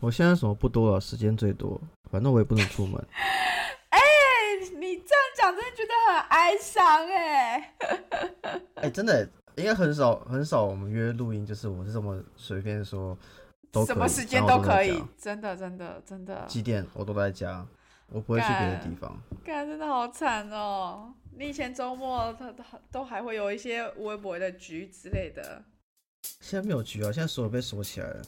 我现在什么不多了，时间最多，反正我也不能出门。哎、你这样讲真的觉得很哀伤哎、哎、真的应该很少很少，我们约录音就是我是这么随便说，都什么时间都可以，真的真的真的，几点我都在家，我不会去别的地方。干真的好惨哦！你以前周末他都都还会有一些微博的局之类的。现在没有局啊，现在所有被锁起来了。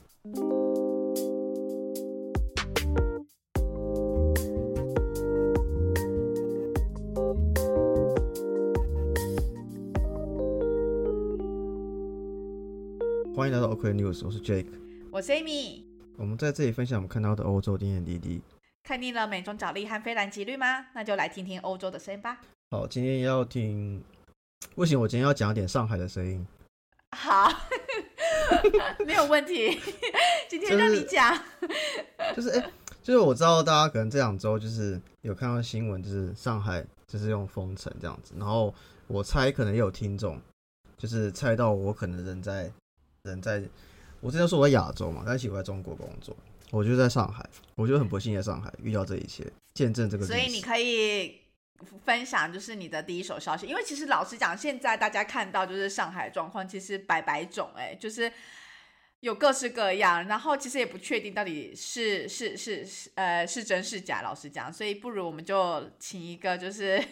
欢迎来到 OK News，我是 Jake。我是 Amy，我们在这里分享我们看到的欧洲点点滴滴。看腻了美中角力和非蓝即绿吗？那就来听听欧洲的声音吧。好，今天要听，不行，我今天要讲一点上海的声音。好，没有问题，今天让你讲。就是哎、就是我知道大家可能这两周就是有看到新闻，就是上海就是用封城这样子，然后我猜可能也有听众就是猜到我可能人在人在，我之前说我在亚洲嘛，但其实我在中国工作，我就在上海，我就很不幸在上海遇到这一切，见证这个。所以你可以分享就是你的第一手消息，因为其实老实讲，现在大家看到就是上海状况，其实百百种、哎，就是有各式各样，然后其实也不确定到底是是是是呃是真是假，老实讲，所以不如我们就请一个就是。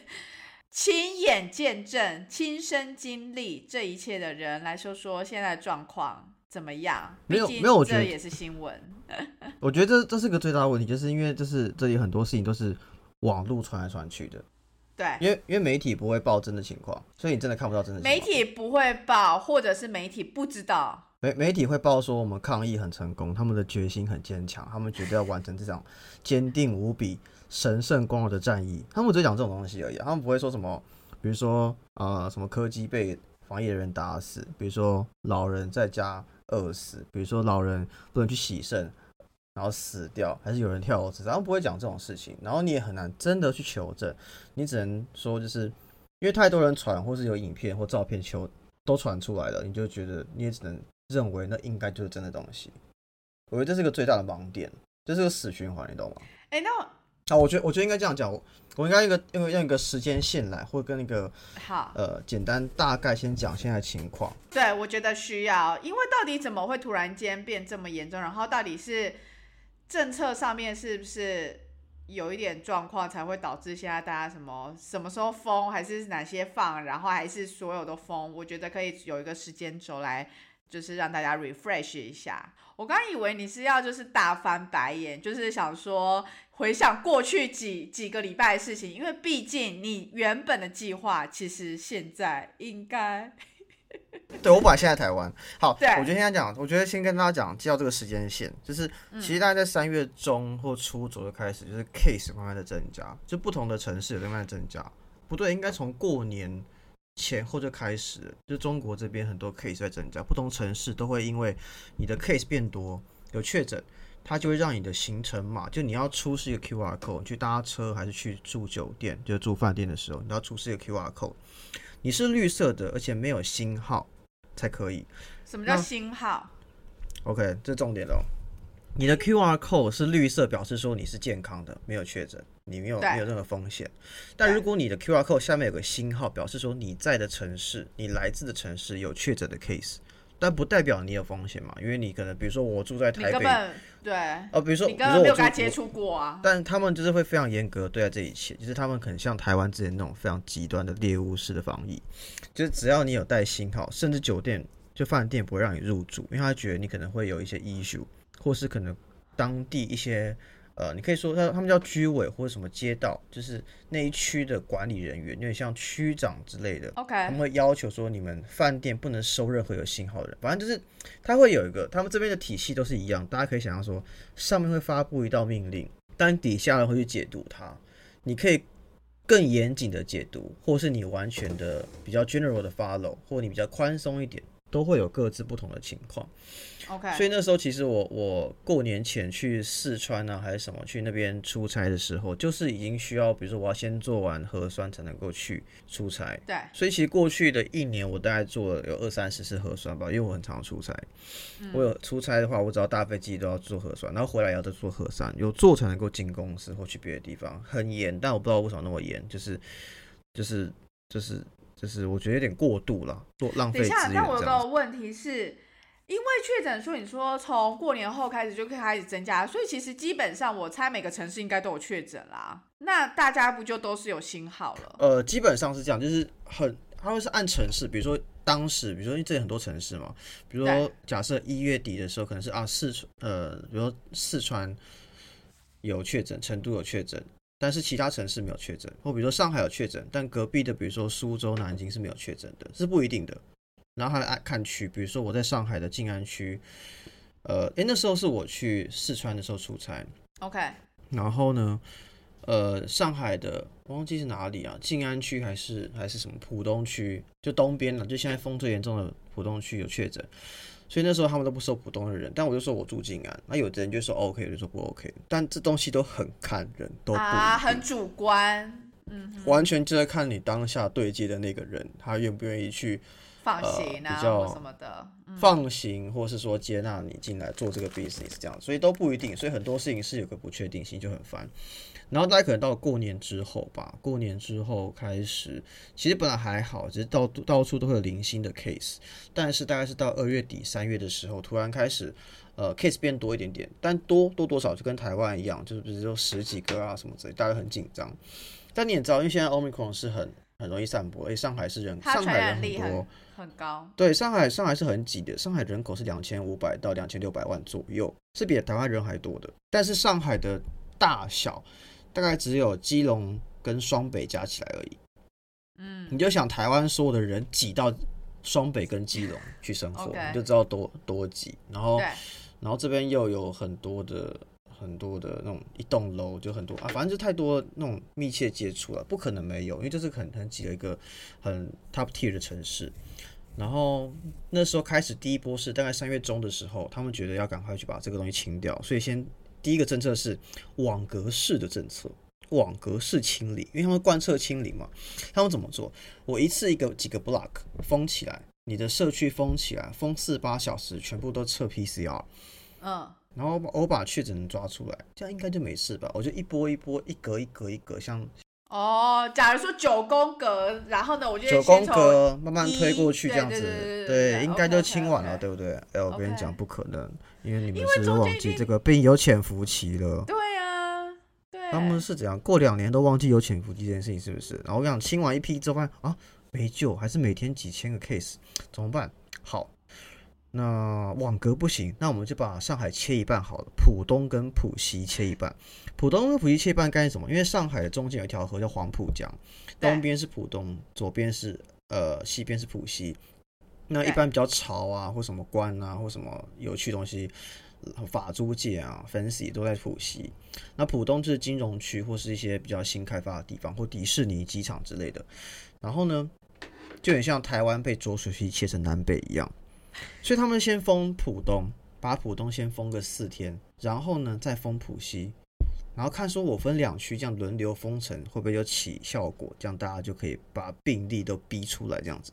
亲眼见证、亲身经历这一切的人来说说现在的状况怎么样？没有没有我觉得这也是新闻。我觉得这这是个最大的问题，就是因为就是这里很多事情都是网络传来传去的，对，因为因为媒体不会报真的情况，所以你真的看不到真的情况。媒体不会报，或者是媒体不知道。媒媒体会报说我们抗议很成功，他们的决心很坚强，他们绝对要完成这场坚定无比、神圣光荣的战役。他们只讲这种东西而已，他们不会说什么，比如说呃什么柯基被防疫的人打死，比如说老人在家饿死，比如说老人不能去洗肾，然后死掉，还是有人跳楼自杀，他们不会讲这种事情，然后你也很难真的去求证，你只能说就是因为太多人传，或是有影片或照片求都传出来了，你就觉得你也只能认为那应该就是真的东西。我觉得这是个最大的盲点，这是个死循环，你懂吗？哎，那啊，我觉得我觉得应该这样讲，我我应该用一个用用一个时间线来，或跟那个好，呃简单大概先讲现在情况。对我觉得需要，因为到底怎么会突然间变这么严重？然后到底是政策上面是不是有一点状况，才会导致现在大家什么什么时候封，还是哪些放，然后还是所有都封？我觉得可以有一个时间轴来。就是让大家 refresh 一下。我刚以为你是要就是大翻白眼，就是想说回想过去几几个礼拜的事情，因为毕竟你原本的计划其实现在应该 对我本来现在台湾，好，对我觉得现在讲，我觉得先跟大家讲，介绍这个时间线，就是其实大概在三月中或初左右开始，就是 case 慢慢的增加，就不同的城市有慢慢的增加。不对，应该从过年前后就开始，就中国这边很多 case 在增加，不同城市都会因为你的 case 变多，有确诊，它就会让你的行程码，就你要出示一个 QR code，你去搭车还是去住酒店，就是住饭店的时候，你要出示一个 QR code，你是绿色的，而且没有星号才可以。什么叫星号？OK，这重点喽。你的 QR code 是绿色，表示说你是健康的，没有确诊，你没有没有任何风险。但如果你的 QR code 下面有个星号，表示说你在的城市，你来自的城市有确诊的 case，但不代表你有风险嘛，因为你可能比如说我住在台北，对，呃，比如说你根本没有跟他接触过啊。但他们就是会非常严格对待这一切，就是他们可能像台湾之前那种非常极端的猎物式的防疫，就是只要你有带信号，甚至酒店就饭店不会让你入住，因为他觉得你可能会有一些 issue，或是可能当地一些呃，你可以说他他们叫居委或者什么街道，就是那一区的管理人员，有点像区长之类的，OK，他们会要求说你们饭店不能收任何有信号的人，反正就是他会有一个，他们这边的体系都是一样，大家可以想象说，上面会发布一道命令，但底下人会去解读它，你可以更严谨的解读，或是你完全的比较 general 的 follow，或你比较宽松一点，都会有各自不同的情况。OK，所以那时候其实我我过年前去四川啊还是什么去那边出差的时候，就是已经需要，比如说我要先做完核酸才能够去出差。对，所以其实过去的一年，我大概做了有二三十次核酸吧，因为我很常出差。我有出差的话，我只要搭飞机都要做核酸，然后回来也要再做核酸，有做才能够进公司或去别的地方，很严。但我不知道为什么那么严，就是就是就是就是我觉得有点过度了，做浪费资等一下，源那我有。个问题是，因为确诊数，你说从过年后开始就可以开始增加，所以其实基本上我猜每个城市应该都有确诊啦。那大家不就都是有新号了？呃，基本上是这样，就是很，它会是按城市，比如说当时，比如说因为这里很多城市嘛，比如说假设一月底的时候，可能是啊四川，呃，比如说四川有确诊，成都有确诊，但是其他城市没有确诊，或比如说上海有确诊，但隔壁的比如说苏州、南京是没有确诊的，是不一定的。然后还按看区，比如说我在上海的静安区，呃，诶，那时候是我去四川的时候出差，OK，然后呢，呃，上海的我忘记是哪里啊，静安区还是还是什么浦东区，就东边了，就现在风最严重的浦东区有确诊，所以那时候他们都不收普通的人，但我就说我住静安，那有的人就说 OK，有的说不 OK，但这东西都很看人，都不啊，很主观，嗯，完全就在看你当下对接的那个人，他愿不愿意去放呃行啊、比较或什么的，嗯，放行，或是说接纳你进来做这个 business 这样，所以都不一定，所以很多事情是有个不确定性，就很烦。然后大概可能到过年之后吧，过年之后开始，其实本来还好，只是到到处都会有零星的 case，但是大概是到二月底三月的时候，突然开始呃 case 变多一点点，但多多多少就跟台湾一样，就是比如说十几个啊什么之类，大家很紧张。但你也知道，因为现在 omicron 是很很容易散播，而且上海是人，上海人很多很。很高，对，上海上海是很挤的，上海人口是两千五百到两千六百万左右，是比台湾人还多的。但是上海的大小大概只有基隆跟双北加起来而已。嗯，你就想台湾所有的人挤到双北跟基隆去生活你就知道多多挤。然后，然后这边又有很多的很多的那种一栋楼就很多啊，反正就太多那种密切接触了，不可能没有，因为这是很很挤的一个很 top tier 的城市。然后那时候开始第一波是大概三月中的时候，他们觉得要赶快去把这个东西清掉，所以先第一个政策是网格式的政策，网格式清理，因为他们贯彻清理嘛。他们怎么做？我一次一个几个 block 封起来，你的社区封起来，封四八小时，全部都测 PCR。嗯，然后我把我把确诊人抓出来，这样应该就没事吧？我就一波一波，一格一格一格，像哦，假如说九宫格，然后呢，我就九宫格慢慢推过去一这样子，对应该就清完了对不对？哎，我跟你讲不可能，因为你们是忘记这个病有潜伏期了。对啊，对，他们是怎样过两年都忘记有潜伏期这件事情，是不是？然后我想清完一批之后发现啊没救，还是每天几千个 case，怎么办？好，那网格不行，那我们就把上海切一半好了，浦东跟浦西切一半。浦东跟浦西切一半干什么？因为上海的中间有一条河叫黄浦江，对东边是浦东，左边是呃西边是浦西。那一般比较潮啊，或什么关啊，或什么有趣东西，呃法租界啊、fancy 都在浦西。那浦东就是金融区或是一些比较新开发的地方，或迪士尼机场之类的。然后呢，就很像台湾被浊水溪切成南北一样，所以他们先封浦东，把浦东先封个四天，然后呢再封浦西，然后看说我分两区这样轮流封城会不会有起效果，这样大家就可以把病例都逼出来这样子。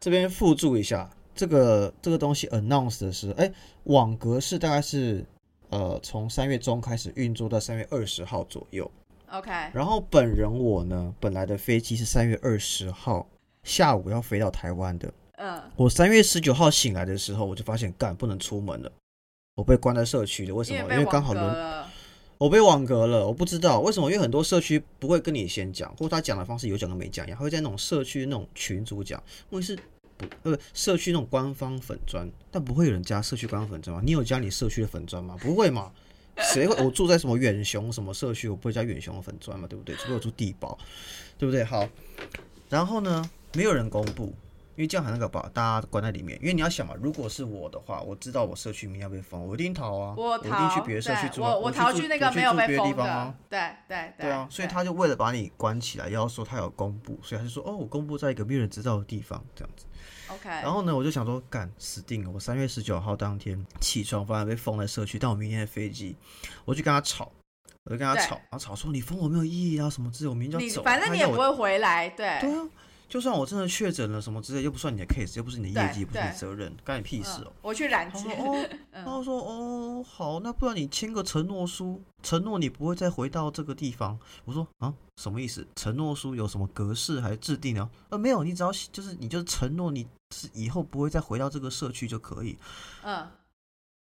这边附注一下，这个这个东西 announce 的是，哎，网格是大概是呃从三月中开始运作到三月二十号左右。OK，然后本人我呢，本来的飞机是三月二十号下午要飞到台湾的。嗯，我三月十九号醒来的时候，我就发现干不能出门了，我被关在社区的。为什么？因为刚好轮了我被网格了，我不知道为什么，因为很多社区不会跟你先讲，或者他讲的方式有讲跟没讲一样，会在那种社区那种群组讲，问题是不呃社区那种官方粉砖，但不会有人加社区官方粉砖吗？你有加你社区的粉砖吗？不会嘛？谁会？我住在什么远雄什么社区，我不会加远雄的粉砖嘛，对不对？除非我住地堡，对不对？好，然后呢，没有人公布，因因为这样才能够把大家关在里面。因为你要想嘛，如果是我的话，我知道我社区明天要被封，我一定逃啊，我一定去，别的社区住啊，我我逃去那个没有被封的方啊。，对对对啊，所以他就为了把你关起来，要说他有公布，所以他就说哦，我公布在一个没有人知道的地方这样子。OK，然后呢，我就想说，干死定了！我三月十九号当天起床，发现被封在社区，但我明天的飞机，我就跟他吵，我就跟他吵，然后吵说你封我没有意义啊，什么之类，我明天就走。反正你也不会回来，对对啊，就算我真的确诊了什么之类，又不算你的 case，又不是你的业绩，对不是你的责任，干你屁事嗯哦。我去染指他说，哦，然后说哦好，那不然你签个承诺书，承诺你不会再回到这个地方。我说啊，什么意思？承诺书有什么格式还是制定呢？呃，没有，你只要就是你就是承诺你是以后不会再回到这个社区就可以。嗯，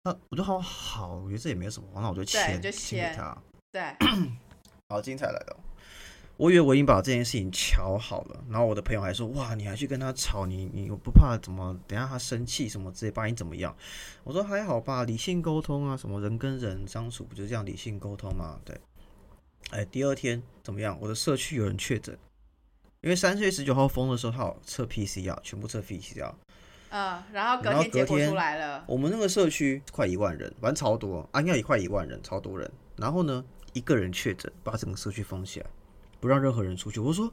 那我就好好，我觉得这也没什么，那我就签就签签给他。对，好，精彩来了。我以为我已经把这件事情瞧好了，然后我的朋友还说：“哇，你还去跟他吵，你你不怕怎么？等下他生气什么之类，把你怎么样？”我说：“还好吧，理性沟通啊，什么人跟人相处不就这样理性沟通嘛？”对。哎，第二天怎么样？我的社区有人确诊，因为三月十九号封的时候，他有测 PCR，全部测 PCR。嗯，然后隔然后天结果出来了，我们那个社区快一万人，反正超多啊，应该也快一万人，超多人。然后呢，一个人确诊，把整个社区封起来，不让任何人出去。我说，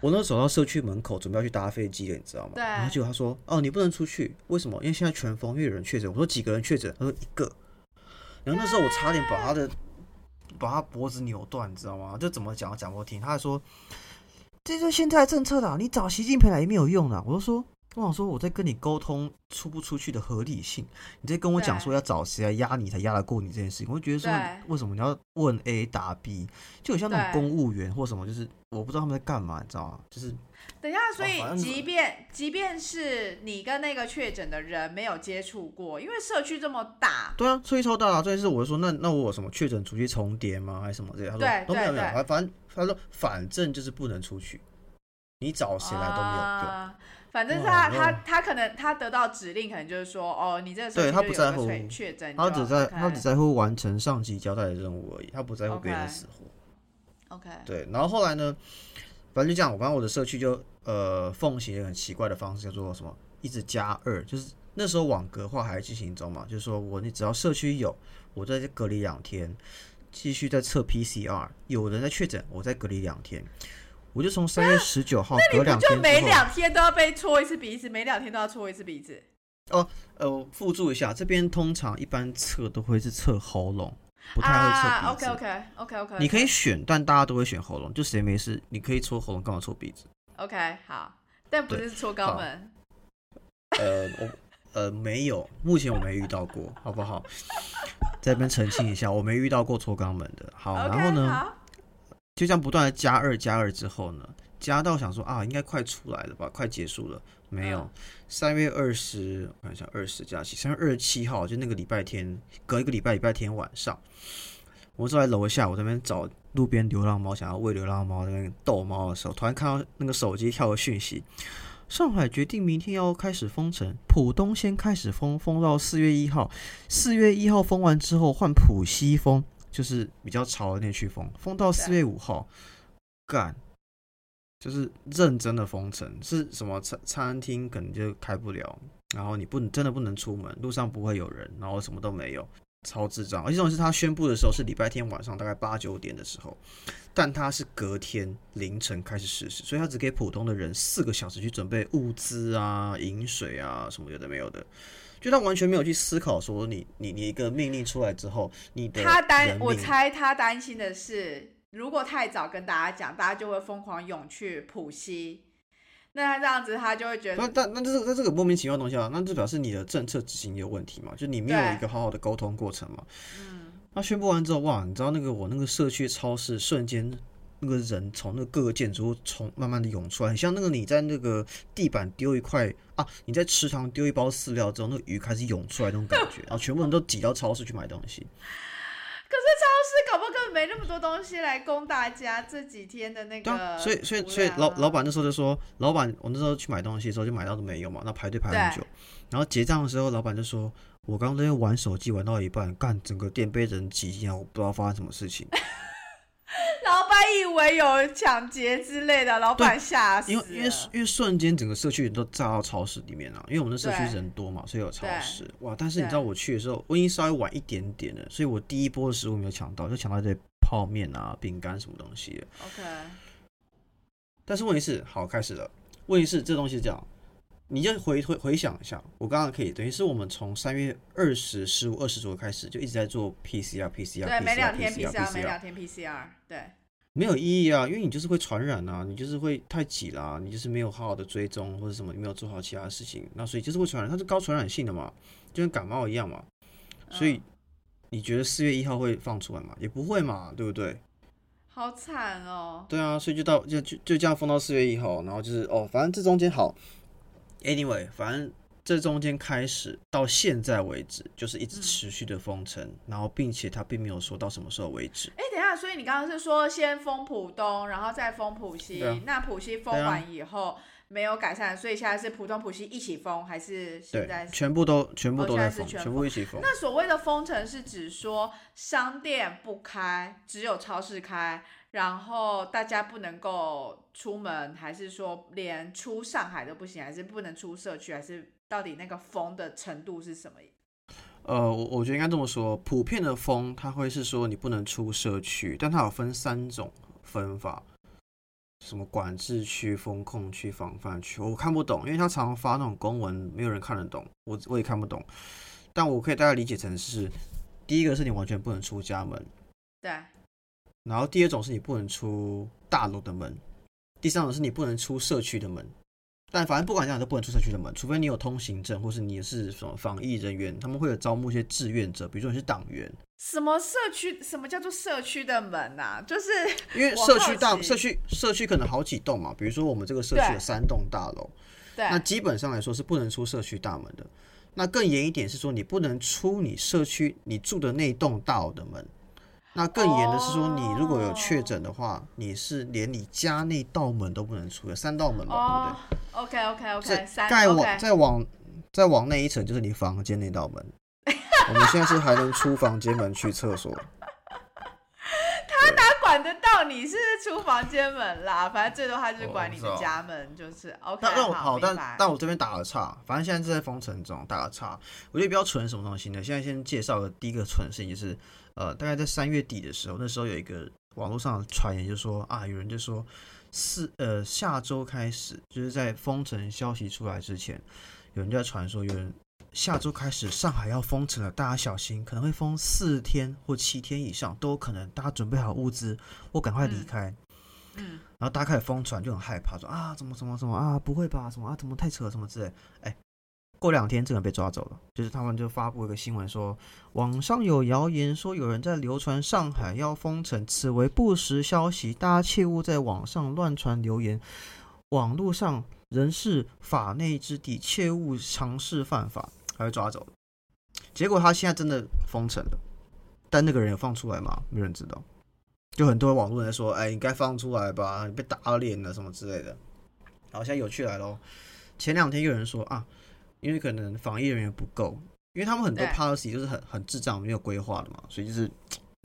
我那走到社区门口，准备要去搭飞机了，你知道吗？对然后结果他说，哦，你不能出去，为什么？因为现在全封，因为有人确诊。我说几个人确诊？他说一个。然后那时候我差点把他的把他脖子扭断，你知道吗？就怎么讲都讲不听。他还说，这就是现在的政策啦，你找习近平来也没有用啦。我就说。我想说，我在跟你沟通出不出去的合理性，你在跟我讲对说要找谁来压你才压得过你这件事情，我就觉得说对为什么你要问 A 答 B，就很像那种公务员或什么，就是我不知道他们在干嘛，你知道吗？就是等一下，所以即便即便是你跟那个确诊的人没有接触过，因为社区这么大，对啊，所以超大啊。这件事我就说，那那我有什么确诊出去重叠吗？还是什么之类的？他说对都没有没有，反反正他说反正就是不能出去，你找谁来都没有用。啊反正哇他那他他可能他得到指令，可能就是说，哦，你这个社对他不在乎确确诊，他只在他只在在乎完成上级交代的任务而已，他不在乎别人的死活。OK，对，然后后来呢，反正就这样，我刚刚我的社区就呃奉行一个很奇怪的方式，叫做什么，一直加二，就是那时候网格化还进行中嘛，就是说我你只要社区有，我在这隔离两天，继续在测 PCR，有人在确诊，我再隔离两天，我就从三月十九号隔两就天之后，每两天都要被戳一次鼻子，每两天都要戳一次鼻子。哦呃，我附注一下，这边通常一般测都会是测喉咙，不太会测啊鼻子。，OK OK OK OK，你可以选，但大家都会选喉咙，就谁没事，你可以戳喉咙，干嘛戳鼻子？OK 好，但不是戳肛好门。呃，我呃没有，目前我没遇到过，好不好？在这边澄清一下，我没遇到过搓肛门的。好然后呢，好，就这样不断的加二加二之后呢，加到想说啊，应该快出来了吧，快结束了，没有嗯。三、月二十，我看一下二十假期，三月二十七号，就那个礼拜天，隔一个礼拜礼拜天晚上，我坐在楼下，我这边找路边流浪猫，想要喂流浪猫，那边逗猫的时候，突然看到那个手机跳个讯息，上海决定明天要开始封城，浦东先开始封，封到四月一号，四月一号封完之后换浦西封，就是比较潮的那区封，封到四月五号，干，就是认真的封城，是什么餐餐厅可能就开不了，然后你不真的不能出门，路上不会有人，然后什么都没有。超智障，而且这种是他宣布的时候是礼拜天晚上大概八九点的时候，但他是隔天凌晨开始实施，所以他只给普通的人四个小时去准备物资啊、饮水啊什么有的没有的，就他完全没有去思考说你你你一个命令出来之后，你的他担，我猜他担心的是，如果太早跟大家讲，大家就会疯狂涌去浦西。那他这样子，他就会觉那得，那那这个那这个莫名其妙的东西啊，那就表示你的政策执行有问题嘛，就你没有一个好好的沟通过程嘛。嗯，那宣布完之后，哇，你知道那个我那个社区超市瞬间那个人从那个各个建筑物从慢慢的涌出来，很像那个你在那个地板丢一块啊，你在池塘丢一包饲料之后，那个鱼开始涌出来那种感觉，然后全部人都挤到超市去买东西。可是超市搞不好根本没那么多东西来供大家这几天的那个所以所以所以老老板那时候就说，老板我那时候去买东西的时候就买到都没有嘛，那排队排很久，然后结账的时候老板就说，我刚刚在玩手机玩到一半，干整个店被人挤进来，我不知道发生什么事情。老板以为有抢劫之类的，老板吓死因为因为因为瞬间整个社区人都炸到超市里面了，因为我们的社区人多嘛，所以有超市。哇！但是你知道我去的时候，我已经稍微晚一点点了，所以我第一波的食物没有抢到，就抢到一堆泡面啊、饼干什么东西的。OK，但是问题是，好开始了。问题是这东西是这样，你就回回回想一下，我刚刚可以等于是我们从三月二十、十五、二十左右开始就一直在做 PCR、PCR、对，每两天 PCR、每两天 PCR，对，没有意义啊，因为你就是会传染啊，你就是会太挤啦、你就是没有好好的追踪或者什么，你没有做好其他事情，那所以就是会传染，它是高传染性的嘛，就跟感冒一样嘛。所以嗯你觉得四月一号会放出来吗？也不会嘛，对不对？好惨哦。对啊，所以就到就就就这样封到四月一号，然后就是哦，反正这中间好，anyway，反正这中间开始到现在为止，就是一直嗯持续的封城，然后并且它并没有说到什么时候为止。哎，等一下，所以你刚刚是说先封浦东，然后再封浦西，啊那浦西封完以后没有改善，所以现在是浦东、浦西一起封，还是现在，是？全部都全部哦都在封，全部一起封。那所谓的封城是指说商店不开，只有超市开，然后大家不能够出门，还是说连出上海都不行，还是不能出社区，还是到底那个封的程度是什么？呃，我我觉得应该这么说，普遍的封它会是说你不能出社区，但它有分三种分法，什么管制区、风控区、防范区，我看不懂，因为他常常发那种公文，没有人看得懂，我我也看不懂，但我可以大概理解成是，第一个是你完全不能出家门，对，然后第二种是你不能出大楼的门，第三种是你不能出社区的门。但反正不管怎样都不能出社区的门，除非你有通行证，或是你是什么防疫人员，他们会有招募一些志愿者，比如说你是党员，什么社区？什么叫做社区的门啊？就是因为社区大社区社区可能好几栋嘛，比如说我们这个社区有三栋大楼，对那基本上来说是不能出社区大门的。那更严一点是说，你不能出你社区你住的那栋大楼的门。那更严的是说，你如果有确诊的话，你是连你家那道门都不能出的，三道门嘛，哦，OK OK 对不 OK，对？三再往 OK，再往再往那一层就是你房间那道门。我们现在是还能出房间门去厕所，他哪管得到你是出房间门啦，反正最多他就是管你的家门，就是 OK 但但我好，但但我这边打了岔，反正现在是在封城中打了岔。我觉得比较蠢什么东西呢？现在先介绍的第一个蠢事情就是，呃，大概在三月底的时候，那时候有一个网络上的传言，就说啊，有人就说四呃下周开始，就是在封城消息出来之前，有人就在传说有人下周开始上海要封城了，大家小心，可能会封四天或七天以上都有可能，大家准备好物资，或赶快离嗯开。嗯，然后大家开始疯传，就很害怕，说啊怎么怎么怎么啊不会吧，什么啊怎么太扯了什么之类。哎，过两天这个人被抓走了，就是他们就发布一个新闻说，网上有谣言说有人在流传上海要封城，此为不实消息，大家切勿在网上乱传流言，网络上人是法内之地，切勿尝试犯法，还被抓走了。结果他现在真的封城了，但那个人有放出来吗？没人知道。就很多网络人说，哎，你该放出来吧，你被打脸了什么之类的。好，现在有趣来喽。前两天有人说啊，因为可能防疫人员不够，因为他们很多 policy 就是很很智障，没有规划的嘛，所以就是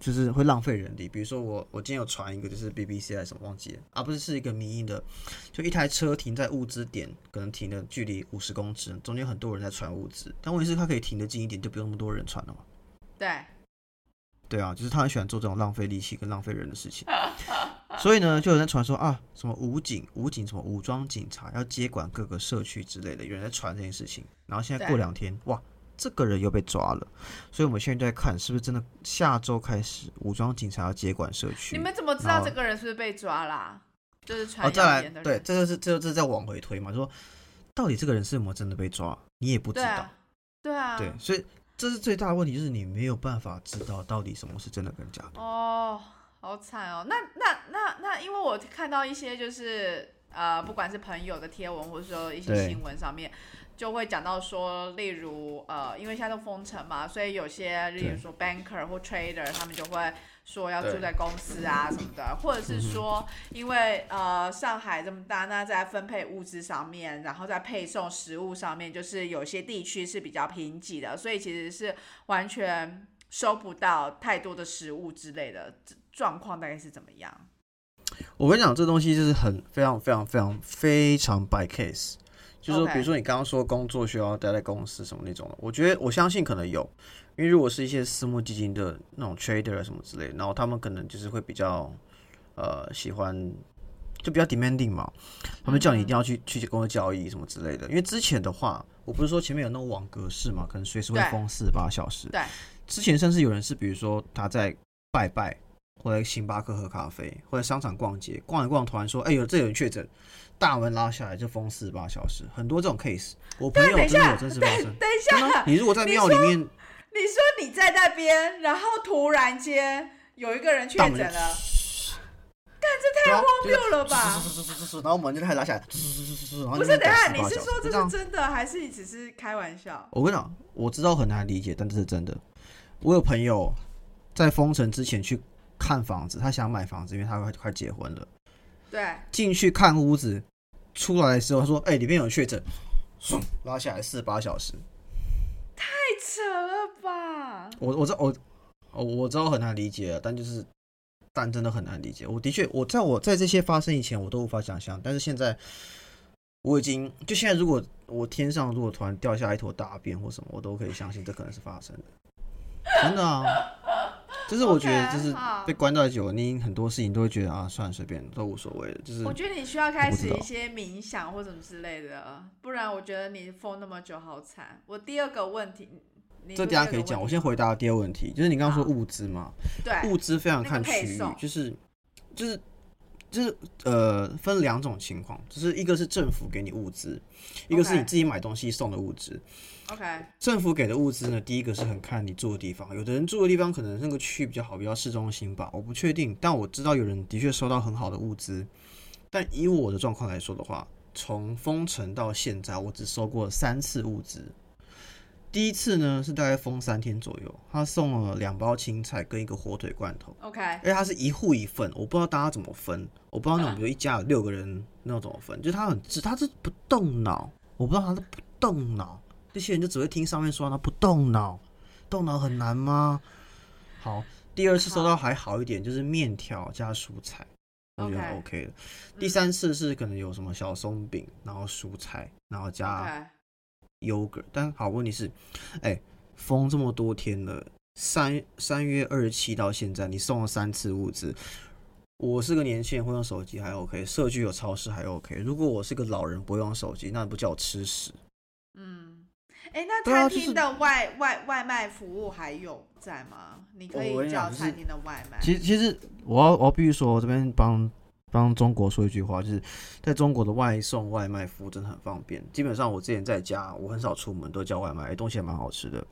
就是会浪费人力。比如说我我今天有传一个就是 BBC 还是什么忘记了，啊不是是一个民营的，就一台车停在物资点，可能停的距离五十公尺，中间很多人在传物资，但问题是它可以停得近一点，就不用那么多人传了嘛。对，对啊，就是他很喜欢做这种浪费力气跟浪费人的事情。所以呢，就有人传说啊，什么武警、武警什么武装警察要接管各个社区之类的，有人在传这件事情。然后现在过两天，哇，这个人又被抓了。所以我们现在就在看，是不是真的下周开始武装警察要接管社区？你们怎么知道这个人是不是被抓啦？就是传哦，再来对，这就是这个是在往回推嘛，就说到底这个人是有没有真的被抓，你也不知道。对啊，对啊，对，所以这是最大的问题，就是你没有办法知道到底什么是真的跟假的。哦，好惨哦。那那那那，因为我看到一些就是呃，不管是朋友的贴文，或者说一些新闻上面，就会讲到说，例如呃，因为现在都封城嘛，所以有些例如说 banker 或 trader，他们就会说要住在公司啊什么的，或者是说，因为呃上海这么大，那在分配物资上面，然后在配送食物上面，就是有些地区是比较贫瘠的，所以其实是完全收不到太多的食物之类的。状况大概是怎么样？我跟你讲，这东西就是很非常非常非常非常 by case，就是说，比如说你刚刚说工作需要待在公司什么那种的，我觉得我相信可能有，因为如果是一些私募基金的那种 trader 什么之类，然后他们可能就是会比较呃喜欢，就比较 demanding 嘛，他们叫你一定要去去工作交易什么之类的。因为之前的话，我不是说前面有那种网格式嘛，可能随时会封四十八小时，对，之前甚至有人是，比如说他在拜拜，或者星巴克喝咖啡，或者商场逛街，逛一逛，突然说：“哎呦，这有人确诊！”大门拉下来就封四十八小时，很多这种 case。我朋友等一下真的有真实发生。等一下，你如果在庙里面，你说你在那边，然后突然间有一个人确诊了，太荒谬了吧然后门就开始拉下来，然后不，就是等一下，你是说这是真的，还是你只是开玩笑？我跟你讲，我知道很难理解，但这是真的。我有朋友在封城之前去看房子，他想买房子，因为他快快结婚了。对，进去看屋子，出来的时候他说：“哎、里面有确诊。”拉下来四十八小时。太扯了吧？我我知道我我我知道很难理解啊，但就是但真的很难理解。我的确，我在我在这些发生以前，我都无法想象。但是现在，我已经就现在，如果我天上如果突然掉下一坨大便或什么，我都可以相信这可能是发生的。真的啊，就是我觉得就是被关到久，你很多事情都会觉得啊，算了，随便都无所谓的。就是我觉得你需要开始一些冥想或什么之类的，不然我觉得你封那么久好惨。我第二个问题，你这说第二个等一下可以讲。我先回答第二个问题，就是你刚刚说物资嘛，对物资非常看区域就是就是就是呃分两种情况，就是一个是政府给你物资，一个是你自己买东西送的物资。，OK，政府给的物资呢，第一个是很看你住的地方，有的人住的地方可能那个区域比较好，比较市中心吧，我不确定，但我知道有人的确收到很好的物资。但以我的状况来说的话，从封城到现在，我只收过三次物资。第一次呢是大概封三天左右，他送了两包青菜跟一个火腿罐头，OK，而且他是一户一份，我不知道大家怎么分，我不知道那种比如一家有六个人那种怎么分，就他很直，他是不动脑，我不知道他是不动脑，这些人就只会听上面说他不动脑，动脑很难吗？好，第二次收到还好一点，就是面条加蔬菜，我觉得 OK。第三次是可能有什么小松饼，然后蔬菜，然后加 yogurt，但好问题是，哎、封这么多天了，三三月二十七到现在，你送了三次物资。我是个年轻人，会用手机还 OK，社区有超市还 OK。如果我是个老人不会用手机，那不叫我吃屎。嗯，哎，那餐厅的外外外卖服务还有在吗？你可以叫餐厅的外卖。其实其实我要我要必须说，我这边帮帮中国说一句话，就是在中国的外送外卖服务真的很方便。基本上我之前在家，我很少出门，都叫外卖，哎东西还蛮好吃的，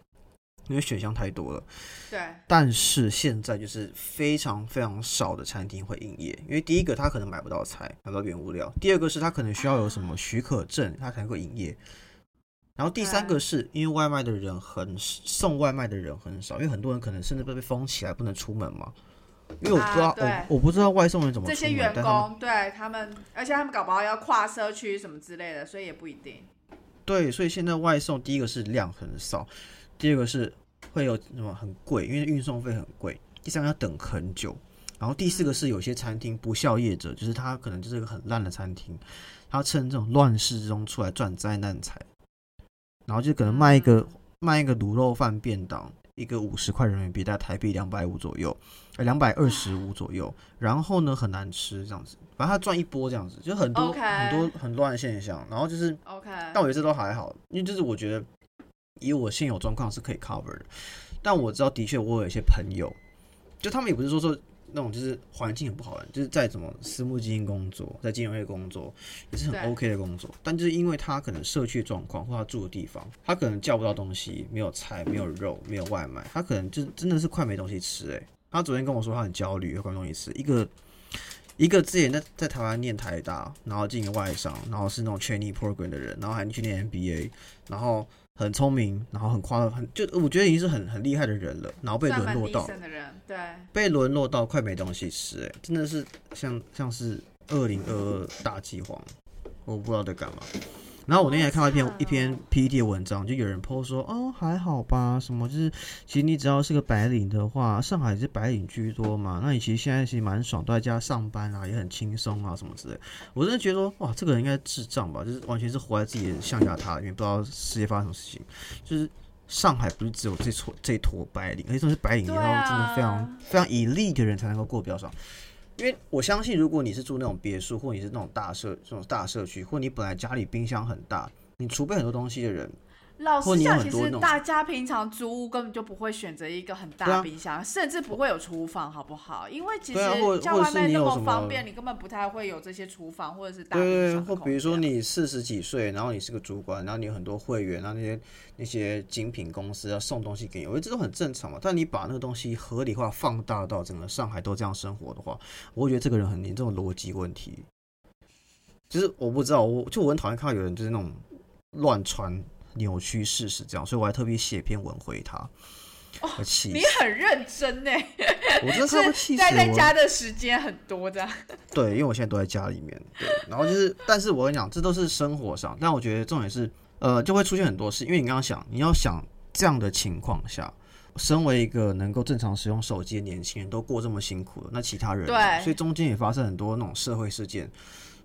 因为选项太多了。对，但是现在就是非常非常少的餐厅会营业，因为第一个他可能买不到菜，买不到原物料；第二个是他可能需要有什么许可证，他才能够营业。然后第三个是因为外卖的人很送外卖的人很少，因为很多人可能甚至被被封起来不能出门嘛。因为我不知道，啊我我不知道外送员怎么，这些员工对他们，而且他们搞不好要跨社区什么之类的，所以也不一定。对，所以现在外送第一个是量很少，第二个是会有什么很贵，因为运送费很贵，第三个要等很久，然后第四个是有些餐厅不孝业者，就是他可能就是一个很烂的餐厅，他趁这种乱世之中出来赚灾难财，然后就可能卖一个、卖一个卤肉饭便当，一个五十块人民币，大概台币两百五左右，呃两百二十五左右，然后呢很难吃这样子，反正他赚一波这样子，就很多很多很乱的现象，然后就是。OK，但我觉得这都还好，因为就是我觉得以我现有状况是可以 cover 的。但我知道，的确我有一些朋友，就他们也不是说说那种就是环境很不好的，就是在什么私募基金工作，在金融业工作也是很 OK 的工作，但就是因为他可能社区状况或他住的地方，他可能叫不到东西，没有菜，没有肉，没有外卖，他可能就真的是快没东西吃哎、他昨天跟我说他很焦虑，快没东西吃，一个。一个之前在在台湾念台大，然后进外商，然后是那种 training program 的人，然后还去念 MBA，然后很聪明，然后很夸很就我觉得已经是很很厉害的人了，然后被沦落到的人，对，被沦落到快没东西吃、哎，真的是像像是二零二二大饥荒，我不知道在干嘛。然后我那天还看到一篇一篇 PPT 的文章，就有人 po 说，哦还好吧，什么就是其实你只要是个白领的话，上海是白领居多嘛，那你其实现在其实蛮爽，都在家上班啊，也很轻松啊什么之类。我真的觉得说，哇，这个人应该智障吧，就是完全是活在自己的象牙塔里面，不知道世界发生什么事情。就是上海不是只有这撮这一坨白领，而且这种是白领，对然后真的非常、啊非常 elite 的人才能够过比较爽。因为我相信，如果你是住那种别墅，或你是那种大社这种大社区，或你本来家里冰箱很大，你储备很多东西的人，老实讲，其实大家平常租屋根本就不会选择一个很大冰箱，甚至不会有厨房，好不好？因为其实叫外卖那么么方便，你根本不太会有这些厨房或者是大冰对，箱的空或比如说你四十几岁，然后你是个主管，然后你有很多会员，然后那些那些精品公司要送东西给你，我觉得这都很正常嘛。但你把那个东西合理化、放大到整个上海都这样生活的话，我会觉得这个人很严重的逻辑问题。就是我不知道，我就我很讨厌看到有人就是那种乱传、扭曲事实这样，所以我还特别写篇文回他。我气你！很认真呢，我真的快要气死是待在我了。家的时间很多这样。对，因为我现在都在家里面，对，然后就是，但是我跟你讲，这都是生活上，但我觉得重点是，呃，就会出现很多事，因为你刚刚想，你要想这样的情况下，身为一个能够正常使用手机的年轻人，都过这么辛苦了，那其他人，对所以中间也发生很多那种社会事件，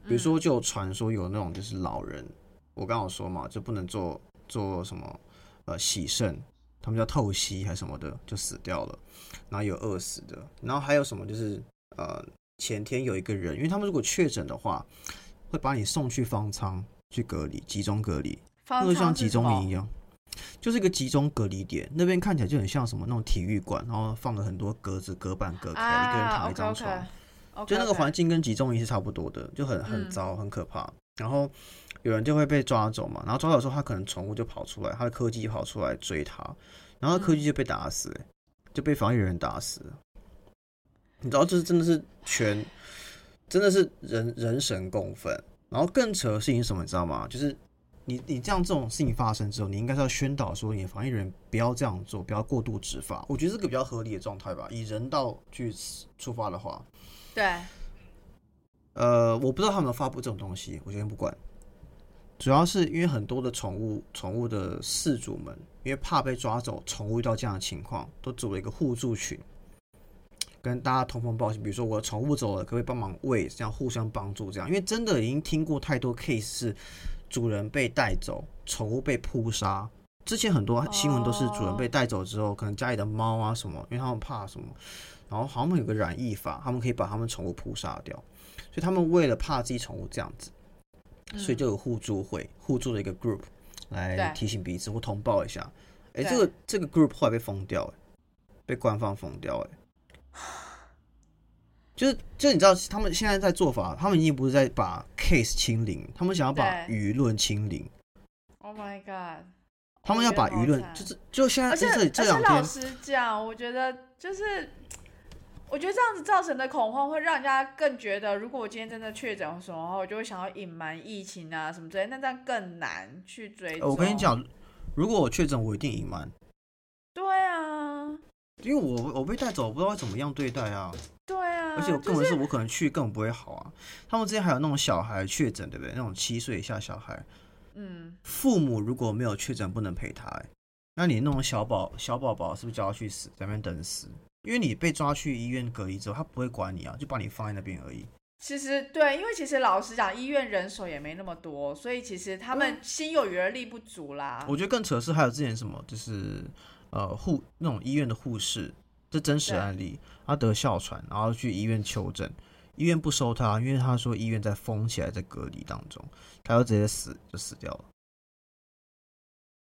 比如说就传说有那种就是老人，我刚刚有说嘛，就不能做做什么呃洗肾，他们叫透析还是什么的，就死掉了，然后有饿死的，然后还有什么就是呃前天有一个人，因为他们如果确诊的话，会把你送去方舱去隔离，集中隔离，那方个像集中营一样，就是一个集中隔离点，那边看起来就很像什么那种体育馆，然后放了很多格子隔板隔开，一个人啊躺一张床。就那个环境跟集中营是差不多的，就很很嗯。糟、很可怕。然后有人就会被抓走嘛，然后抓走的时候，他可能宠物就跑出来，他的柯基跑出来追他，然后柯基就被打死、就被防疫人员打死。你知道，这是真的是全，真的是人人神共愤。然后更扯的事情是什么，你知道吗？就是你你这样这种事情发生之后，你应该是要宣导说，你的防疫人不要这样做，不要过度执法。我觉得这个比较合理的状态吧。以人道去出发的话，对，呃，我不知道他们发布这种东西，我先不管。主要是因为很多的宠物宠物的饲主们，因为怕被抓走，宠物遇到这样的情况，都组了一个互助群，跟大家通风报信。比如说我的宠物走了，可不可以帮忙喂？这样互相帮助，这样。因为真的已经听过太多 case 主人被带走，宠物被扑杀。之前很多新闻都是主人被带走之后，可能家里的猫啊什么，因为他们怕什么，然后好像有个染疫法，他们可以把他们宠物扑杀掉。所以他们为了怕自己宠物这样子，所以就有互助会、互助的一个 group 来提醒彼此或通报一下。哎、对这个这个 group 后来被封掉、哎，被官方封掉、哎，就是就是你知道他们现在在做法，他们已经不是在把 case 清零，他们想要把舆论清零，Oh my god！他们要把舆论就是就现在而且这两天，老实讲，我觉得就是，我觉得这样子造成的恐慌会让人家更觉得，如果我今天真的确诊或什么的话，我就会想要隐瞒疫情啊什么之类，那这样更难去追。呃我跟你，讲，如果我确诊，我一定隐瞒，对啊，因为我我被带走，我不知道会怎么样对待啊。对啊，而且我根就是本是我可能去根本不会好啊。他们之前还有那种小孩确诊，对不对？那种七岁以下小孩，嗯，父母如果没有确诊，不能陪他、欸。那你那种小宝小宝宝是不是就要去死，在那边等死？因为你被抓去医院隔离之后，他不会管你啊，就把你放在那边而已。其实对，因为其实老实讲，医院人手也没那么多，所以其实他们心有余而力不足啦。我觉得更扯的是还有之前什么，就是呃护那种医院的护士，这真实案例，他得哮喘，然后去医院求诊，医院不收他，因为他说医院在封起来，在隔离当中，他就直接死就死掉了。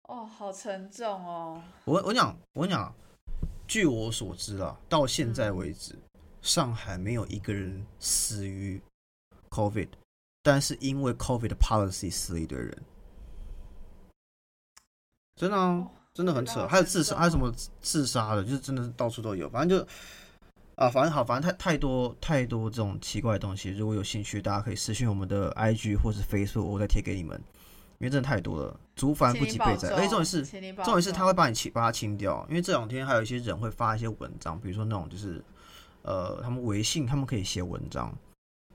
哦，好沉重哦。我我讲我讲，据我所知啊，到现在嗯为止，上海没有一个人死于 COVID，但是因为 COVID 的 policy 死了一堆人，真的啊、哦真的很扯。还有自杀，还有什么自杀的，就是真的是到处都有。反正就啊，反正好，反正太太多太多这种奇怪的东西。如果有兴趣，大家可以私信我们的 IG 或是 Facebook，我再贴给你们，因为真的太多了，竹繁不及备载。而且重点是，重点是他重会把你清把它清掉，因为这两天还有一些人会发一些文章，比如说那种就是呃，他们微信他们可以写文章，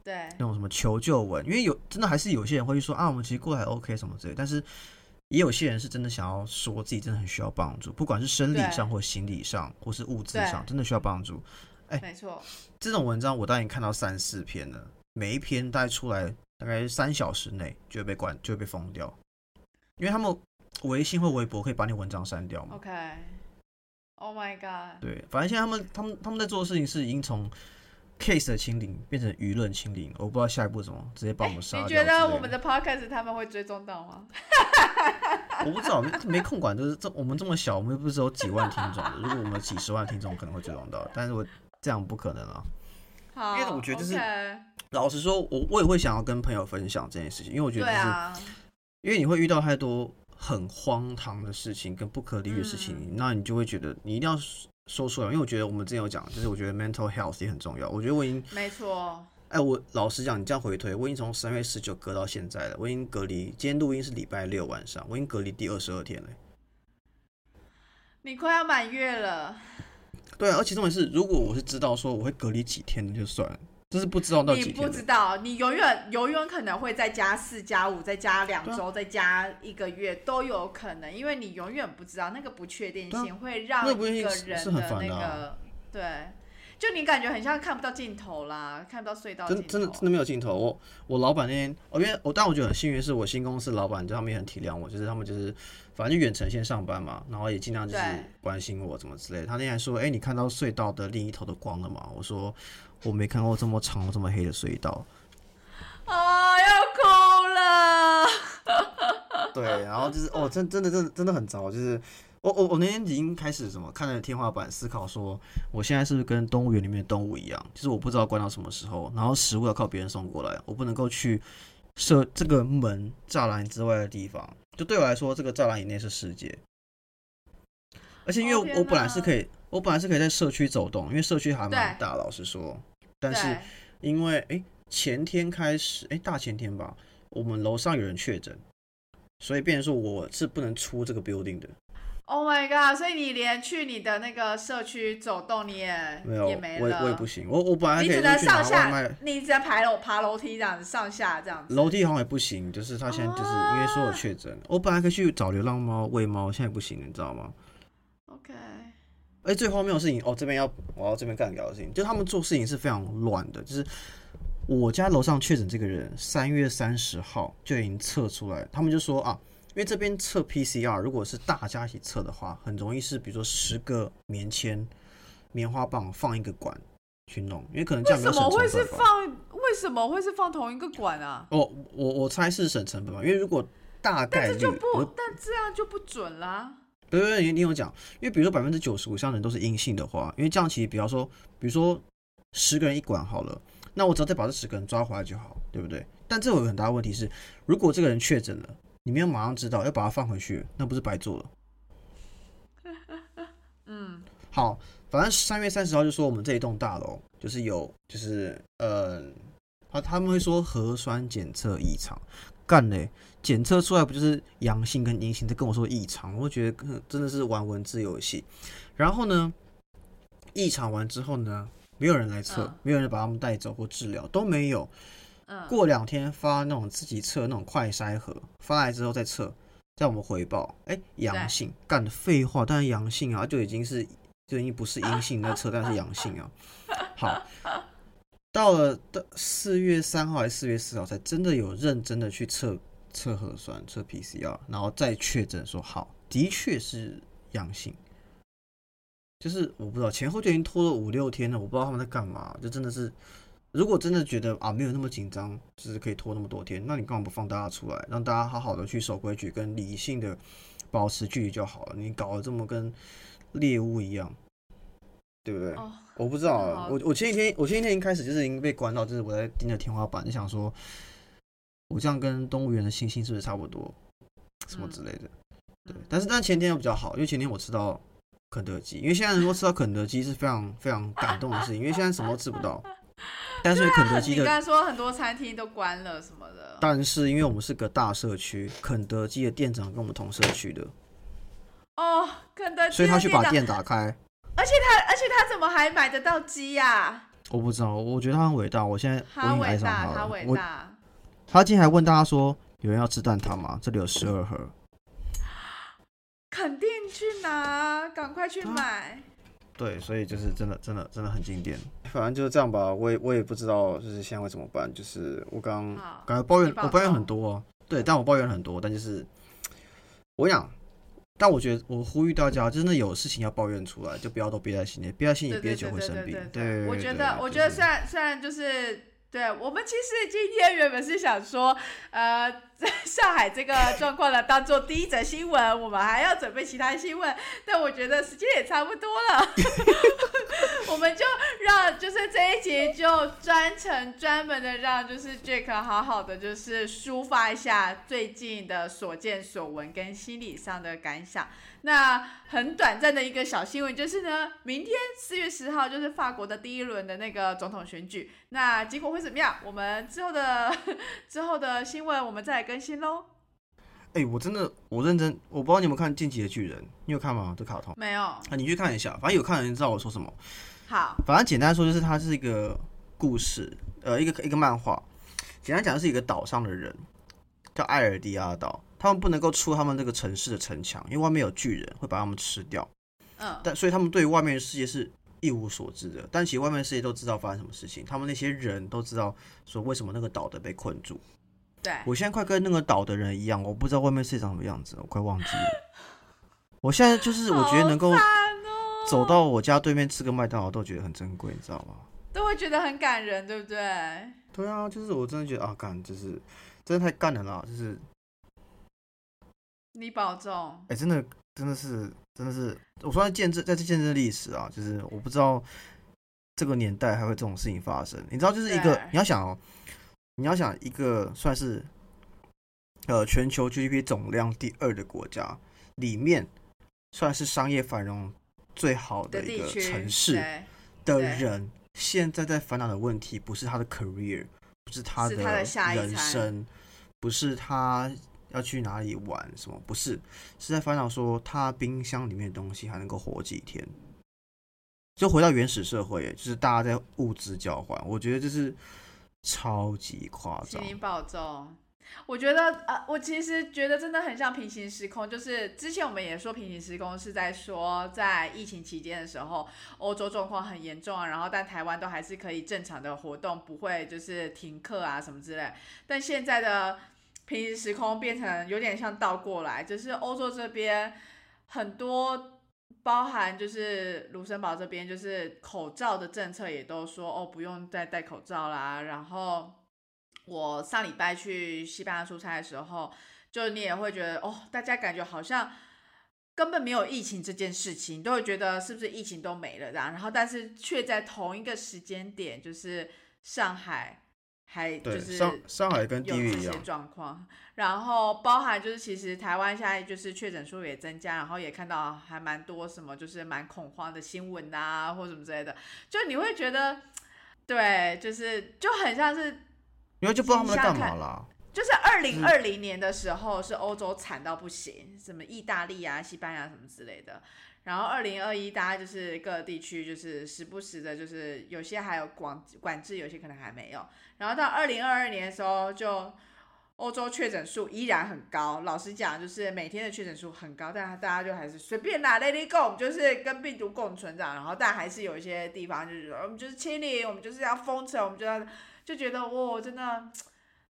对。那种什么求救文，因为有真的还是有些人会去说啊，我们其实过得还 OK 什么之类，但是也有些人是真的想要说自己真的很需要帮助，不管是生理上或心理上或是物质上，真的需要帮助。哎没错，这种文章我当然看到三四篇了，每一篇大概出来大概三小时内就会被关，就会被封掉，因为他们微信或微博可以把你文章删掉嘛。OK，Oh my God，对，反正现在他们他们他们在做的事情是已经从 case 的清零变成舆论清零，我不知道下一步怎么直接把我们杀掉你。觉得我们的 Podcast 他们会追踪到吗？我不知道，没没空管，就是这我们这么小，我们又不是只有几万听众的。如果我们有几十万听众，可能会追踪到，但是我这样不可能啊。好，因为我觉得就是老实说，我我也会想要跟朋友分享这件事情，因为我觉得就是、啊，因为你会遇到太多很荒唐的事情跟不可理喻的事情，嗯那你就会觉得你一定要说出来。因为我觉得我们之前有讲，就是我觉得 mental health 也很重要。我觉得我已经，没错，哎，我老实讲，你这样回推，我已经从三月十九隔到现在了，我已经隔离。今天录音是礼拜六晚上，我已经隔离第二十二天了。你快要满月了，对啊，而且重点是，如果我是知道说我会隔离几天的就算了，就是不知道到你不几天的。知道，你永远永远可能会再加四、加五、再加两周、再加一个月都有可能，因为你永远不知道那个不确定性会让一个人的那个对，就你感觉很像看不到尽头啦，看不到隧道真真的真的没有尽头。我我老板那天，我因为我但我觉得很幸运，是我新公司老板，就他们也很体谅我，就是他们就是反正就远程线上班嘛，然后也尽量就是对关心我怎么之类的。他那天还说：“哎、你看到隧道的另一头的光了吗？”我说：“我没看过这么长这么黑的隧道。啊，要哭了。”对，然后就是哦，真真的真的真的很糟，就是。我我我那天已经开始什么看着天花板思考说，我现在是不是跟动物园里面的动物一样，就是我不知道关到什么时候，然后食物要靠别人送过来，我不能够去设这个门栅栏之外的地方。就对我来说，这个栅栏以内是世界。而且因为我,、本来是可以，我本来是可以在社区走动，因为社区还蛮对大，老实说。但是因为哎、前天开始，哎、大前天吧，我们楼上有人确诊，所以变成说我是不能出这个 building 的。，Oh my god！所以你连去你的那个社区走动你也没有，也没了，我也不行，我我本来你只能上下，，你只能爬楼爬楼梯这样子上下这样子。楼梯好像也不行，就是他现在就是因为说有啊确诊，我本来可以去找流浪猫喂猫，现在不行，你知道吗？OK，哎，最荒谬的事情哦，这边要我要这边干掉的事情，就他们做事情是非常乱的，就是我家楼上确诊这个人，三月三十号就已经测出来，他们就说啊，因为这边测 PCR，如果是大家一起测的话，很容易是比如说十个棉签、棉花棒放一个管去弄，因为可能这为样没有省什么会是。放？为什么会是放同一个管啊？哦我我猜是省成本吧，因为如果大概就不，但这样就不准啦。对对对，你你有讲，因为比如说百分之九十五以上的人都是阴性的话，因为这样其实比方说，比如说十个人一管好了，那我只要再把这十个人抓回来就好，对不对？但这有个很大的问题是，如果这个人确诊了，你没有马上知道，要把它放回去，那不是白做了？嗯，好，反正三月三十号就说我们这一栋大楼就是有，就是呃，他他们会说核酸检测异常，干嘞，检测出来不就是阳性跟阴性，他跟我说异常，我会觉得呃真的是玩文字游戏。然后呢，异常完之后呢，没有人来测，嗯没有人把他们带走或治疗，都没有。嗯，过两天发那种自己测那种快筛盒，发来之后再测，再我们回报，哎、阳性，干的废话，当然阳性啊，就已经是就已经不是阴性在测，但是阳性啊。好，到了的四月三号还是四月四号，才真的有认真的去测测核酸、测 PCR，然后再确诊说好，的确是阳性。就是我不知道前后就已经拖了五六天了，我不知道他们在干嘛，就真的是如果真的觉得啊没有那么紧张，就是可以拖那么多天，那你干嘛不放大家出来，让大家好好的去守规矩，跟理性的保持距离就好了？你搞得这么跟猎物一样，对不对？哦，我不知道啊，我我前几天我前几天一开始就是已经被关到，就是我在盯着天花板，就想说，我这样跟动物园的猩猩是不是差不多，什么之类的。对，但是但前天又比较好，因为前天我吃到肯德基，因为现在能够吃到肯德基是非常非常感动的事情，因为现在什么都吃不到。但是肯德基的，你刚才说很多餐厅都关了什么的，但是因为我们是个大社区，肯德基的店长跟我们同社区的，哦，肯德基，所以他去把，店打开。而且他而且他怎么还买得到鸡呀、我不知道，我觉得他很伟大，我现在我已经爱伟大，上他了。他伟大。他今天还问大家说，有人要吃蛋挞吗？这里有十二盒。肯定去拿，赶快去买。对，所以就是真的，真的，真的很经典。反正就是这样吧，我也我也不知道，就是现在会怎么办。就是我刚好刚才抱怨我抱怨很多、啊，对，但我抱怨很多，但就是我讲，但我觉得我呼吁大家，真的有事情要抱怨出来，就不要都憋在心里，憋在心里对对憋久对对对会生病对。我觉得，我觉得虽然虽然就是。对我们其实今天原本是想说，呃，在 上海这个状况呢，当做第一则新闻，我们还要准备其他新闻，但我觉得时间也差不多了，我们就让就是这一集就专程专门的让就是 Jack 好好的就是抒发一下最近的所见所闻跟心理上的感想。那很短暂的一个小新闻就是呢，明天四月十号就是法国的第一轮的那个总统选举，那结果会怎么样？我们之后的 之后的新闻我们再更新喽。哎、我真的我认真，我不知道你有没有看《进击的巨人》，你有看吗？这卡通没有，啊，你去看一下，反正有看的人知道我说什么。好，反正简单说，就是它是一个故事，呃，一个一个漫画。简单讲，是一个岛上的人叫艾尔迪亚岛，他们不能够出他们这个城市的城墙，因为外面有巨人会把他们吃掉。嗯，但所以他们对外面的世界是一无所知的。但其实外面的世界都知道发生什么事情，他们那些人都知道说为什么那个岛的被困住。对，我现在快跟那个岛的人一样，我不知道外面世界长什么样子，我快忘记了。我现在就是我觉得能够走到我家对面吃个麦当劳都觉得很珍贵，你知道吗？都会觉得很感人，对不对？对啊，就是我真的觉得啊，干，就是真的太干了啦，就是你保重。哎、真的真的是真的是，我说在见证在这见证历史啊，就是我不知道这个年代还会这种事情发生。你知道，就是一个你要想哦，你要想一个算是呃全球 GDP 总量第二的国家里面，算是商业繁荣最好的一个城市的人，现在在烦恼的问题不是他的 career，不是他的人餐。生，不是他要去哪里玩什么，不是，是在烦恼说他冰箱里面的东西还能够活几天。就回到原始社会，就是大家在物资交换，我觉得这是超级夸张。请你保重。我觉得呃，我其实觉得真的很像平行时空，就是之前我们也说平行时空是在说在疫情期间的时候，欧洲状况很严重啊，然后但台湾都还是可以正常的活动，不会就是停课啊什么之类。但现在的平行时空变成有点像倒过来，就是欧洲这边很多。包含就是卢森堡这边，就是口罩的政策也都说哦，不用再戴口罩啦。然后我上礼拜去西班牙出差的时候，就你也会觉得哦，大家感觉好像根本没有疫情这件事情，都会觉得是不是疫情都没了这样。然后但是却在同一个时间点，就是上海还就，是上上海跟地有这些狱一样，状况，然后包含就是其实台湾现在就是确诊数也增加，然后也看到还蛮多什么就是蛮恐慌的新闻啊，或什么之类的，就你会觉得，对，就是就很像是因为就不知道他们在干嘛啦。就是二零二零年的时候是欧洲惨到不行，什么意大利啊、西班牙什么之类的。然后二零二一，大家就是各地区就是时不时的，就是有些还有管管制，有些可能还没有。然后到二零二二年的时候，就欧洲确诊数依然很高。老实讲，就是每天的确诊数很高，但大家就还是随便啦，Let it go，就是跟病毒共存这样。然后但还是有一些地方就是说我们就是清理，我们就是要封城，我们就要就觉得哇，真的。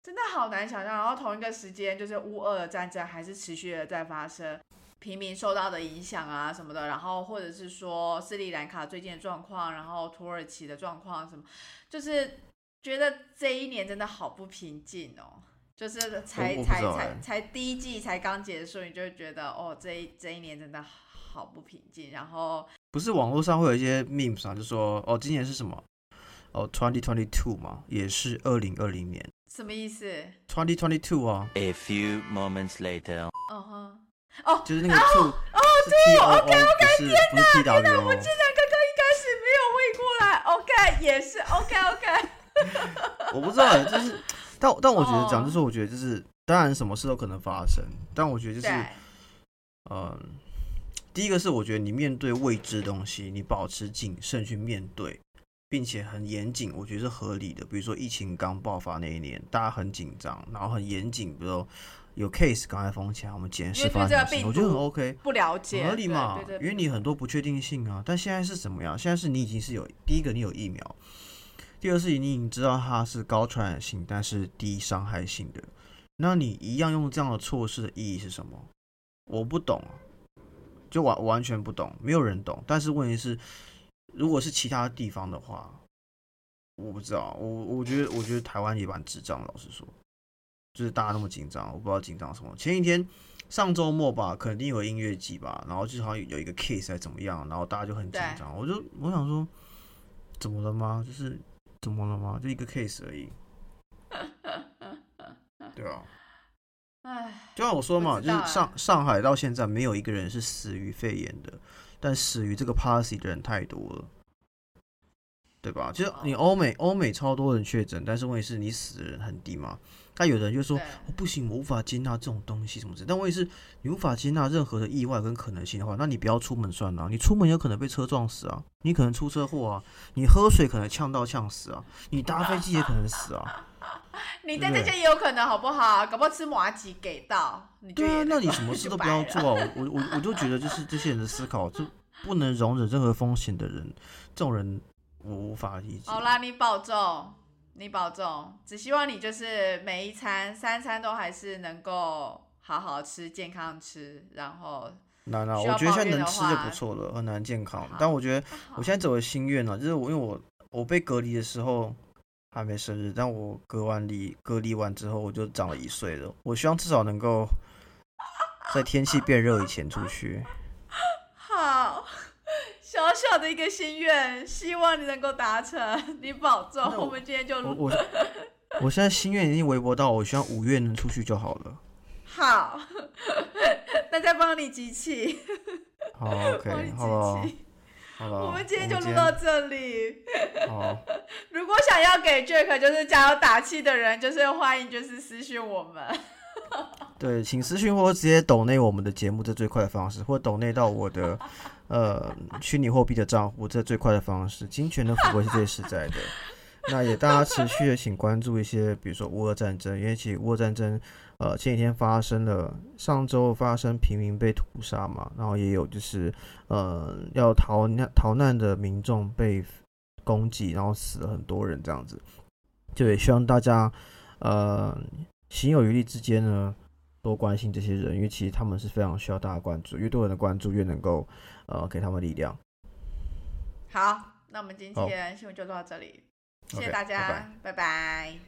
真的好难想象，然后同一个时间，就是乌俄的战争还是持续的在发生，平民受到的影响啊什么的，然后或者是说斯里兰卡最近的状况，然后土耳其的状况什么，就是觉得这一年真的好不平静哦。就是才才才才第一季才刚结束，你就会觉得哦，这一这一年真的好不平静。然后不是网络上会有一些 memes 啊，就说哦，今年是什么？哦，twenty twenty two 嘛，也是二零二零年什么意思？，twenty twenty two 啊，A few moments later. 嗯哼，哦，就是那个 two 是 T O O，不是不是 T W 我竟。然刚刚一开始没有喂过来，OK，也是 OK OK。我不知道欸，就是，但但我觉得讲，哦就是我觉得就是，当然什么事都可能发生，但我觉得就是，对，嗯，第一个是我觉得你面对未知的东西，你保持谨慎去面对，并且很严谨，我觉得是合理的。比如说疫情刚爆发那一年，大家很紧张，然后很严谨，比如说有 case 赶快封起来，我们检视发生什么我觉得很 OK。不了解，合理嘛因为你很多不确定性啊。但现在是怎么样？现在是你已经是有第一个，你有疫苗；第二是你已经知道它是高传染性，但是低伤害性的。那你一样用这样的措施的意义是什么？我不懂啊，就完完全不懂，没有人懂。但是问题是，如果是其他地方的话，我不知道。我我觉得，我觉得台湾也蛮智障的，老实说，就是大家那么紧张，我不知道紧张什么。前几天上周末吧，肯定有音乐季吧，然后就好像有一个 case 还怎么样，然后大家就很紧张。我就我想说，怎么了吗？就是怎么了吗？就一个 case 而已。对啊，唉，就像我说嘛，就是上上海到现在没有一个人是死于肺炎的，但死于这个 policy 的人太多了，对吧？就是你欧美欧美超多人确诊，但是问题是你死的人很低嘛。但有的人就说不行，我无法接纳这种东西什么之类。但问题是，你无法接纳任何的意外跟可能性的话，那你不要出门算了。你出门有可能被车撞死啊，你可能出车祸啊，你喝水可能呛到呛死啊，你搭飞机也可能死啊。你在这些也有可能好不好？搞不好吃麻吉给到，对啊，那你什么事都不要做啊！我我我我就觉得就是这些人的思考，就不能容忍任何风险的人，这种人我无法理解。好啦，你保重，你保重。只希望你就是每一餐三餐都还是能够好好吃、健康吃，然后难啊，我觉得现在能吃就不错了，很难健康。但我觉得我现在走的心愿呢、就是我因为我我被隔离的时候还没生日，但我隔完离隔离完之后我就长了一岁了。我希望至少能够在天气变热以前出去。好。小小的一个心愿，希望你能够达成。你保重，我我们今天就我我 我现在心愿已经微薄到我希望五月能出去就好了。好。那再帮你集气，好 帮你，OK，好了集气。好了，我们今天就我录到这里。好。如果想要给 Jack 就是加油打气的人，就是欢迎就是私讯我们。对，请私讯或直接抖内我们的节目，这最快的方式，或抖内到我的呃虚拟货币的账户，这最快的方式。金钱的抚慰是最实在的。那也大家持续的请关注一些，比如说乌俄战争，因为其实乌俄战争呃前几天发生了，上周发生平民被屠杀嘛，然后也有就是呃要逃难逃难的民众被攻击，然后死了很多人这样子。就也希望大家呃行有余力之间呢，多关心这些人，因为其实他们是非常需要大家关注，越多人的关注，越能够呃给他们力量。好，那我们今天新闻就录到这里，谢谢大家，拜拜